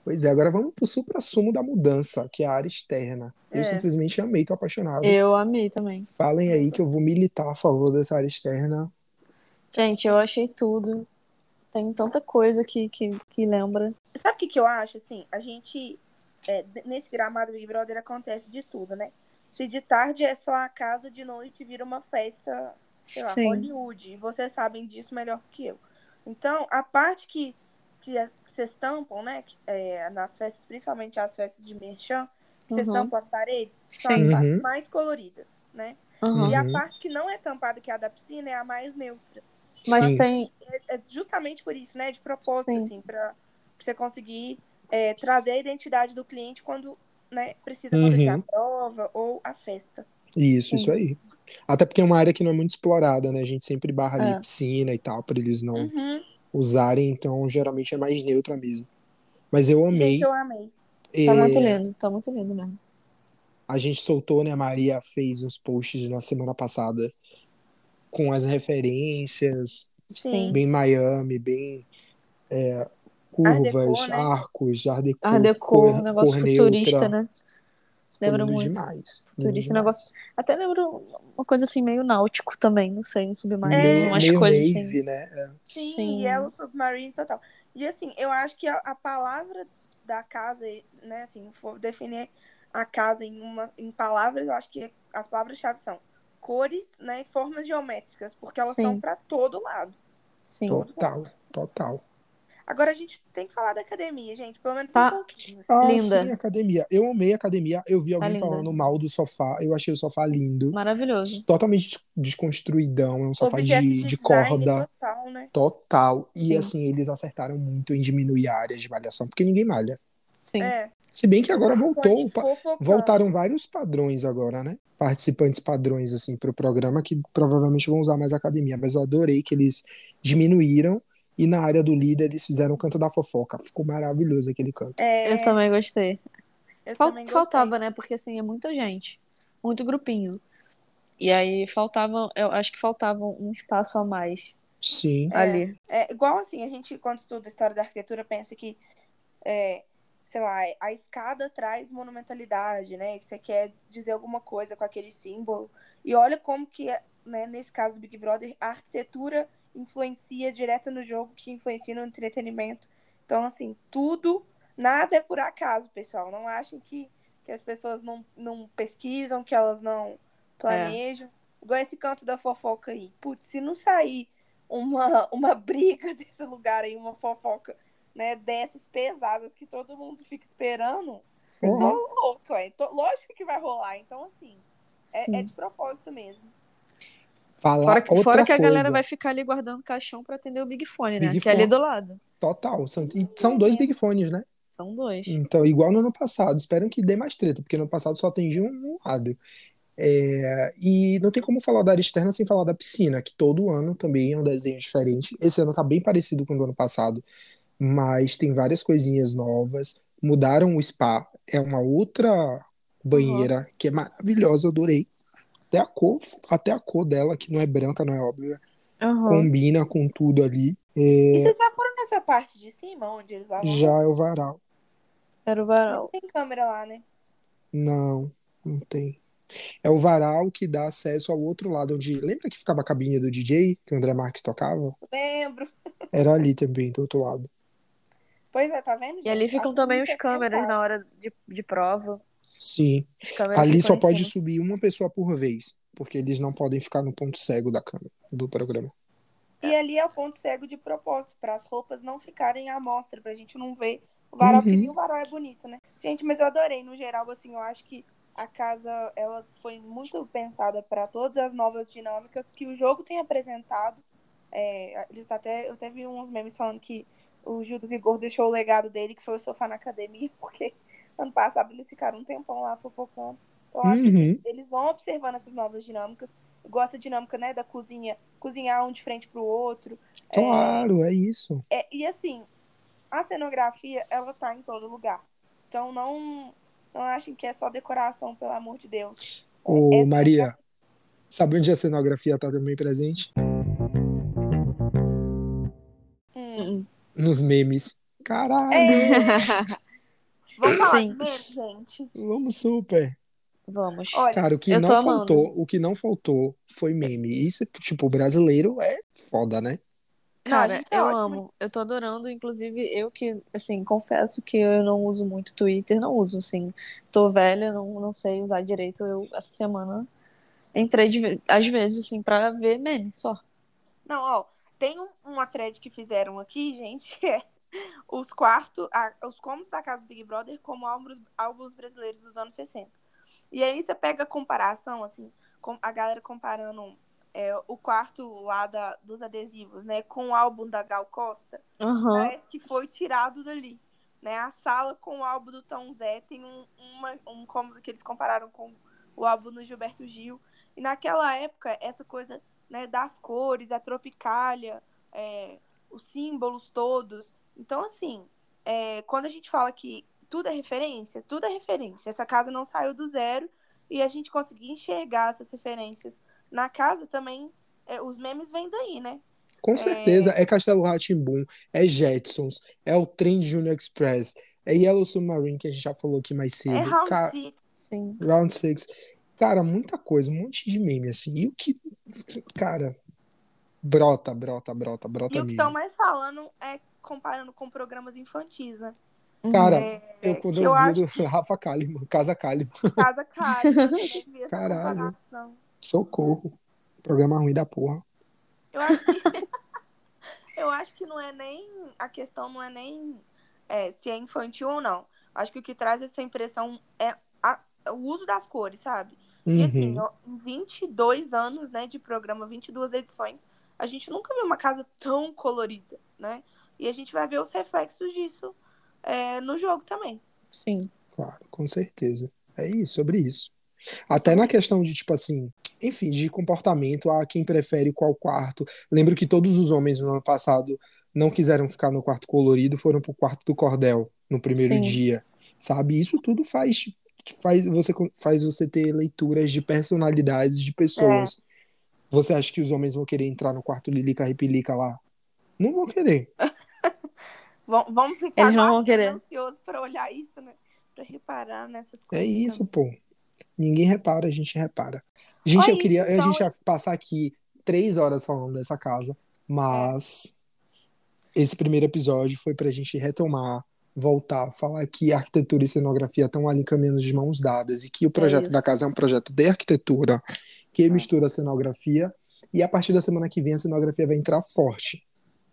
Speaker 2: Pois é, agora vamos pro supra-sumo da mudança, que é a área externa. Eu
Speaker 3: É.
Speaker 2: simplesmente amei, tô apaixonado.
Speaker 1: Eu amei também.
Speaker 2: Falem aí que eu vou militar a favor dessa área externa.
Speaker 1: Gente, eu achei tudo. Tem tanta coisa que, que, que lembra.
Speaker 3: Sabe o que, que eu acho? Assim, a gente. é, nesse gramado Big Brother acontece de tudo, né? Se de tarde é só a casa, de noite vira uma festa, sei lá,
Speaker 1: Sim.
Speaker 3: Hollywood. E vocês sabem disso melhor que eu. Então, a parte que, que vocês tampam, né? que, é, nas festas, principalmente as festas de merchan, que vocês
Speaker 1: Uhum.
Speaker 3: tampam as paredes, são
Speaker 1: Sim.
Speaker 3: as partes
Speaker 2: Uhum.
Speaker 3: mais coloridas, né?
Speaker 1: Aham.
Speaker 3: E a
Speaker 2: Uhum.
Speaker 3: parte que não é tampada, que é a da piscina, é a mais neutra.
Speaker 1: Mas
Speaker 2: Sim.
Speaker 1: tem.
Speaker 3: É, é justamente por isso, né? De propósito,
Speaker 1: Sim.
Speaker 3: assim, pra, pra você conseguir é, trazer a identidade do cliente quando né, precisa
Speaker 2: Uhum.
Speaker 3: acontecer a prova ou a festa.
Speaker 2: Isso,
Speaker 1: Sim.
Speaker 2: isso aí. Até porque é uma área que não é muito explorada, né? A gente sempre barra ali
Speaker 1: É.
Speaker 2: piscina e tal, para eles não
Speaker 3: Uhum.
Speaker 2: usarem, então geralmente é mais neutra mesmo. Mas eu amei.
Speaker 3: Gente, eu amei.
Speaker 1: Tá
Speaker 2: É,
Speaker 1: muito lindo, tá muito lindo mesmo.
Speaker 2: a gente soltou, né? A Maria fez uns posts na semana passada com as referências,
Speaker 3: Sim.
Speaker 2: bem Miami, bem é,
Speaker 3: Art Deco,
Speaker 2: curvas,
Speaker 3: né?
Speaker 2: arcos, Art Deco,
Speaker 1: Art Deco,
Speaker 2: cor-
Speaker 1: um negócio
Speaker 2: cor
Speaker 1: futurista,
Speaker 2: neutra.
Speaker 1: né? Lembra muito.
Speaker 2: demais.
Speaker 1: Futurista,
Speaker 2: demais.
Speaker 1: negócio. Até lembro uma coisa assim, meio náutico também, não sei, um submarino,
Speaker 2: Meio,
Speaker 1: umas
Speaker 2: meio
Speaker 1: coisas
Speaker 2: Navy,
Speaker 1: assim.
Speaker 2: né? É.
Speaker 3: Sim,
Speaker 1: Sim.
Speaker 3: Yellow Submarine total. E assim, eu acho que a, a palavra da casa, né, assim, for definir a casa em, uma, em palavras, eu acho que as palavras-chave são cores, né, e formas geométricas, porque elas
Speaker 1: Sim.
Speaker 3: estão para todo lado.
Speaker 1: Sim.
Speaker 2: Total, total.
Speaker 3: Agora a gente tem que falar da academia, gente, pelo menos
Speaker 1: Tá.
Speaker 3: um pouquinho. assim.
Speaker 2: Ah,
Speaker 1: Linda.
Speaker 2: sim, academia. Eu amei a academia. Eu vi alguém
Speaker 1: linda.
Speaker 2: falando mal do sofá. Eu achei o sofá lindo.
Speaker 1: Maravilhoso.
Speaker 2: Totalmente des- desconstruidão. É um sofá de, de
Speaker 3: design
Speaker 2: corda.
Speaker 3: total, né?
Speaker 2: Total. E
Speaker 1: Sim.
Speaker 2: assim, eles acertaram muito em diminuir a área de malhação, porque ninguém malha.
Speaker 1: Sim.
Speaker 3: É.
Speaker 2: Se bem que agora voltou. Voltaram vários padrões agora, né? Participantes padrões, assim, pro programa que provavelmente vão usar mais a academia. Mas eu adorei que eles diminuíram. E na área do líder eles fizeram o canto da fofoca. Ficou maravilhoso aquele canto.
Speaker 3: É,
Speaker 1: Eu também gostei.
Speaker 3: eu
Speaker 1: Fal-
Speaker 3: também gostei.
Speaker 1: faltava, né? Porque assim, é muita gente. Muito grupinho. E aí faltava, eu acho que faltava um espaço a mais
Speaker 2: Sim.
Speaker 3: É.
Speaker 1: ali.
Speaker 3: É, igual assim, a gente, quando estuda a história da arquitetura, pensa que, é, sei lá, a escada traz monumentalidade, né? Que você quer dizer alguma coisa com aquele símbolo. E olha como que, né, nesse caso do Big Brother, a arquitetura influencia direto no jogo, que influencia no entretenimento. Então, assim, tudo, nada é por acaso, pessoal. Não achem que, que as pessoas não, não pesquisam, que elas não planejam. Igual esse canto da fofoca aí. Putz, se não sair uma, uma briga desse lugar aí, uma fofoca, né, dessas pesadas que todo mundo fica esperando,
Speaker 1: Sim.
Speaker 3: eu louco, é. Lógico que vai rolar. Então, assim, é, é de propósito mesmo.
Speaker 2: Falar
Speaker 1: Fora que,
Speaker 2: outra
Speaker 1: fora que a
Speaker 2: coisa.
Speaker 1: galera vai ficar ali guardando caixão pra atender o Big Fone, né?
Speaker 2: Big
Speaker 1: que é ali do lado.
Speaker 2: Total. São, e são dois Big Fones, né?
Speaker 1: São dois.
Speaker 2: Então, igual no ano passado. Espero que dê mais treta, porque no ano passado só atendi um, lado. É, e não tem como falar da área externa sem falar da piscina, que todo ano também é um desenho diferente. Esse ano tá bem parecido com o do ano passado, mas tem várias coisinhas novas. Mudaram o spa, é uma outra banheira que é maravilhosa, eu adorei. Até a cor, até a cor dela, que não é branca, não é óbvia,
Speaker 1: Aham.
Speaker 2: combina com tudo ali.
Speaker 3: E vocês já foram nessa parte de cima, onde eles lavam?
Speaker 2: Já é o varal.
Speaker 1: Era o
Speaker 3: Não
Speaker 1: varal.
Speaker 3: tem câmera lá, né?
Speaker 2: Não, não tem. É o varal que dá acesso ao outro lado, onde. Lembra que ficava a cabine do DJ, que o André Marques tocava?
Speaker 3: Lembro.
Speaker 2: Era ali também, do outro lado.
Speaker 3: Pois é, tá vendo?
Speaker 1: E ali ficam
Speaker 3: A
Speaker 1: também os câmeras
Speaker 3: pensava.
Speaker 1: na hora de, de prova.
Speaker 2: Sim. Ali só pode subir uma pessoa por vez, porque eles não podem ficar no ponto cego da câmera, do programa.
Speaker 3: E ali é o ponto cego de propósito, para as roupas não ficarem à mostra, pra gente não ver o varal,
Speaker 2: Uhum.
Speaker 3: nem o varal é bonito, né? Gente, mas eu adorei, no geral, assim, eu acho que a casa, ela foi muito pensada para todas as novas dinâmicas que o jogo tem apresentado. É, eles até, eu até vi uns memes falando que o Gil do Vigor deixou o legado dele, que foi o sofá na academia, porque ano passado eles ficaram um tempão lá fofocando. Então, eu acho que
Speaker 2: Uhum.
Speaker 3: eles vão observando essas novas dinâmicas. Igual essa dinâmica, né, da cozinha, cozinhar um de frente pro outro.
Speaker 2: Claro, é isso.
Speaker 3: É, e assim, a cenografia, ela tá em todo lugar. Então não, não achem que é só decoração, pelo amor de Deus.
Speaker 2: Ô,
Speaker 3: É
Speaker 2: Maria, sabe onde a cenografia tá também presente?
Speaker 3: Hum.
Speaker 2: Nos memes. Caralho!
Speaker 3: É. Vamos falar
Speaker 1: Sim.
Speaker 3: meme, gente.
Speaker 2: Vamos super.
Speaker 1: Vamos.
Speaker 3: Olha,
Speaker 2: Cara, o que não
Speaker 1: amando.
Speaker 2: faltou, o que não faltou foi meme. Isso, tipo, brasileiro é foda, né?
Speaker 1: Cara,
Speaker 3: é
Speaker 1: eu
Speaker 3: ótimo.
Speaker 1: amo. Eu tô adorando, inclusive eu que, assim, confesso que eu não uso muito Twitter, não uso, assim. Tô velha, não, não sei usar direito. Eu, essa semana, entrei de, às vezes, assim, pra ver meme, só.
Speaker 3: Não, ó, tem um, uma thread que fizeram aqui, gente, que é os quartos, a- os cômodos da casa do Big Brother como álbuns, álbuns brasileiros dos anos 60. E aí você pega a comparação, assim, com a galera comparando é, o quarto lá da, dos adesivos, né, com o álbum da Gal Costa,
Speaker 1: Aham.
Speaker 3: parece que foi tirado dali. Né? A sala com o álbum do Tom Zé tem um, uma, um cômodo que eles compararam com o álbum do Gilberto Gil. E naquela época, essa coisa né, das cores, a tropicália, é, os símbolos todos. Então, assim, é, quando a gente fala que tudo é referência, tudo é referência. Essa casa não saiu do zero e a gente conseguir enxergar essas referências na casa também, é, os memes vêm daí, né?
Speaker 2: Com certeza, é Castelo Rá-Tim-Bum, é Jetsons, é o Trem Junior Express, é Yellow Submarine, que a gente já falou aqui mais cedo.
Speaker 3: É Round
Speaker 2: Cara,
Speaker 3: Six.
Speaker 1: Sim.
Speaker 2: Round Six. Cara, muita coisa, um monte de meme, assim. E o que. Cara, brota, brota, brota, brota
Speaker 3: E o que estão mais falando é comparando com programas infantis, né?
Speaker 2: Cara,
Speaker 3: É,
Speaker 2: eu quando
Speaker 3: que
Speaker 2: eu,
Speaker 3: eu
Speaker 2: vi do Rafa Kalimann, Casa Kalimann,
Speaker 3: Casa essa
Speaker 2: Caralho. socorro. Programa ruim da porra.
Speaker 3: Eu acho que, eu acho que não é nem. A questão não é nem é, se é infantil ou não. Acho que o que traz essa impressão é a- o uso das cores, sabe? E assim,
Speaker 2: Uhum.
Speaker 3: ó, em 22 anos né, de programa, 22 edições, a gente nunca viu uma casa tão colorida, né? E a gente vai ver os reflexos disso é, no jogo também.
Speaker 1: Sim.
Speaker 2: Claro, com certeza. É isso, sobre isso. Até na questão de, tipo assim, enfim, de comportamento, a quem prefere qual quarto. Lembro que todos os homens no ano passado não quiseram ficar no quarto colorido, foram pro quarto do cordel no primeiro
Speaker 1: Sim.
Speaker 2: dia, sabe? Isso tudo faz faz você faz você ter leituras de personalidades de pessoas. Você acha que os homens vão querer entrar no quarto Lilica Repilica lá? Não vão querer.
Speaker 3: Vão- Vamos ficar
Speaker 1: Eles não vão querer.
Speaker 3: ansiosos para olhar isso, né? Para reparar nessas
Speaker 2: É
Speaker 3: coisas.
Speaker 2: isso, pô. Ninguém repara, a gente repara. Gente,
Speaker 3: Olha
Speaker 2: eu queria.
Speaker 3: isso,
Speaker 2: A
Speaker 3: então.
Speaker 2: gente ia passar aqui três horas falando dessa casa, mas esse primeiro episódio foi pra gente retomar, voltar, falar que arquitetura e cenografia estão ali caminhando de mãos dadas e que o projeto
Speaker 1: isso.
Speaker 2: da casa é um projeto de arquitetura que
Speaker 3: É.
Speaker 2: mistura a cenografia e a partir da semana que vem a cenografia vai entrar forte.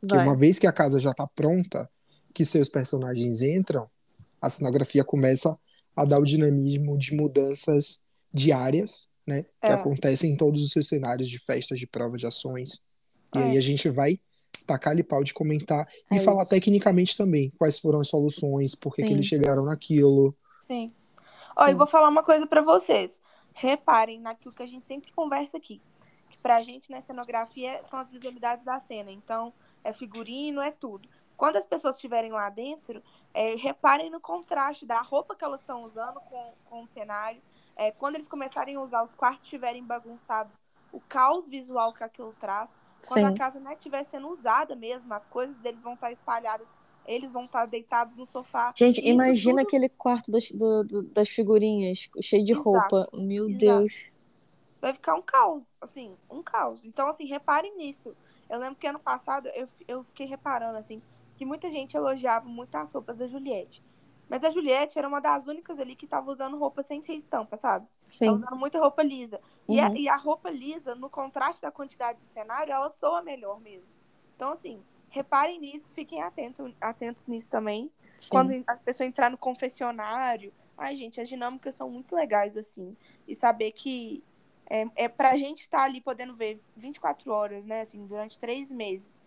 Speaker 2: Porque uma vez que a casa já tá pronta, que seus personagens entram, a cenografia começa a dar o dinamismo de mudanças diárias, né? Que
Speaker 3: É.
Speaker 2: acontecem em todos os seus cenários de festas, de provas, de ações. E
Speaker 3: É.
Speaker 2: aí a gente vai tacar ali pau de comentar e
Speaker 1: É
Speaker 2: falar
Speaker 1: isso.
Speaker 2: tecnicamente também quais foram as soluções, por que que eles chegaram naquilo.
Speaker 3: Sim. Ó, e
Speaker 1: Sim.
Speaker 3: vou falar uma coisa pra vocês. Reparem naquilo que a gente sempre conversa aqui. Que pra gente, né, cenografia são as visualidades da cena. Então, é figurino, é tudo. Quando as pessoas estiverem lá dentro, é, reparem no contraste da roupa que elas estão usando com, com o cenário. É, quando eles começarem a usar, os quartos estiverem bagunçados, o caos visual que aquilo traz. Quando a
Speaker 1: Sim.
Speaker 3: casa não estiver sendo usada mesmo, as coisas deles vão estar espalhadas, eles vão estar deitados no sofá.
Speaker 1: Gente,
Speaker 3: Isso
Speaker 1: imagina
Speaker 3: tudo-
Speaker 1: aquele quarto das, do- do- das figurinhas, cheio de
Speaker 3: Exato,
Speaker 1: roupa. Meu
Speaker 3: exato.
Speaker 1: Deus.
Speaker 3: vai ficar um caos, assim, um caos. Então, assim, reparem nisso. Eu lembro que ano passado eu, eu fiquei reparando, assim, que muita gente elogiava muito as roupas da Juliette. Mas a Juliette era uma das únicas ali que tava usando roupa sem ser estampa, sabe? Tava
Speaker 1: Sim.
Speaker 3: usando muita roupa lisa. E, a,
Speaker 1: Uhum.
Speaker 3: e a roupa lisa, no contraste da quantidade de cenário, ela soa melhor mesmo. Então, assim, reparem nisso, fiquem atentos, atentos nisso também.
Speaker 1: Sim.
Speaker 3: Quando a pessoa entrar no confessionário. Ai, gente, as dinâmicas são muito legais, assim. E saber que é, é pra gente estar ali podendo ver 24 horas, né, assim, durante três meses.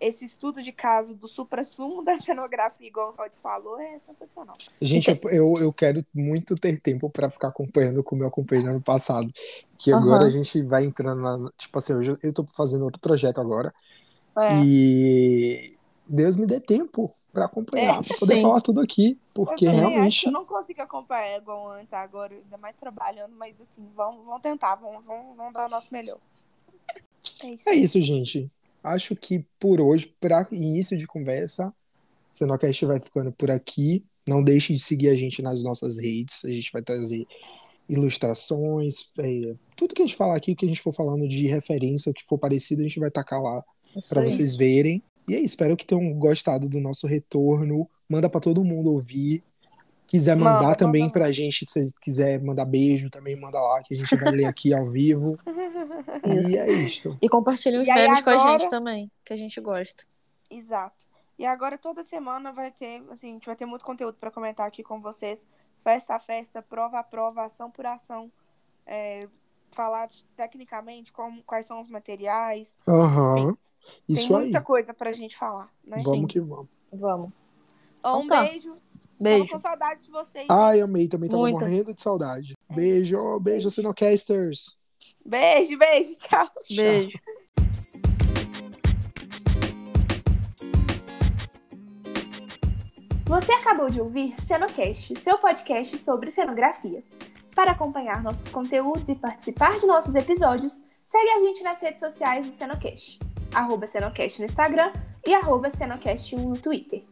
Speaker 3: Esse estudo de caso do supra-sumo da cenografia, igual o Rod falou, é sensacional.
Speaker 2: Gente, eu, eu, eu quero muito ter tempo pra ficar acompanhando como eu acompanhei no ano passado. Que agora a gente vai entrando na. Tipo assim, eu, eu tô fazendo outro projeto agora.
Speaker 3: É.
Speaker 2: E Deus me dê tempo pra acompanhar,
Speaker 3: É,
Speaker 2: pra poder
Speaker 1: sim.
Speaker 2: falar tudo aqui. Porque
Speaker 3: eu
Speaker 2: realmente.
Speaker 3: eu não consigo acompanhar igual antes agora, ainda mais trabalhando, mas assim, vamos, vamos tentar, vamos, vamos, vamos dar o nosso melhor. É isso.
Speaker 2: É isso, gente. Acho que por hoje, para início de conversa, Cenocast vai ficando por aqui. Não deixe de seguir a gente nas nossas redes. A gente vai trazer ilustrações, é, tudo que a gente falar aqui, o que a gente for falando de referência, o que for parecido, a gente vai tacar lá
Speaker 1: Isso
Speaker 2: para vocês verem. E é isso, espero que tenham gostado do nosso retorno. Manda para todo mundo ouvir. Quiser mandar
Speaker 3: Manda,
Speaker 2: também
Speaker 3: manda.
Speaker 2: pra gente, se quiser mandar beijo, também manda lá, que a gente vai ler aqui ao vivo.
Speaker 1: Isso.
Speaker 2: E é isto.
Speaker 1: E compartilhem os
Speaker 3: E
Speaker 1: memes com a
Speaker 3: agora-
Speaker 1: gente também, que a gente gosta.
Speaker 3: Exato. E agora toda semana vai ter, assim, a gente vai ter muito conteúdo para comentar aqui com vocês. Festa a festa, prova a prova, ação por ação. É, falar de- tecnicamente como, quais são os materiais.
Speaker 2: Aham.
Speaker 3: Tem
Speaker 2: Isso aí.
Speaker 3: muita coisa pra gente falar, né?
Speaker 2: Vamos que vamos.
Speaker 1: Vamos.
Speaker 3: Um
Speaker 1: Então tá.
Speaker 3: beijo.
Speaker 1: Beijo.
Speaker 3: Tava com saudade de vocês.
Speaker 2: Ai, amei, também tava
Speaker 1: Muita.
Speaker 2: morrendo de saudade. Beijo, beijo, Cinecasters.
Speaker 3: Beijo, beijo. Tchau.
Speaker 1: Beijo.
Speaker 4: Você acabou de ouvir Cenocast, seu podcast sobre cenografia. Para acompanhar nossos conteúdos e participar de nossos episódios, segue a gente nas redes sociais do Cenocast. Arroba Cenocast no Instagram e arroba Cenocast1 no Twitter.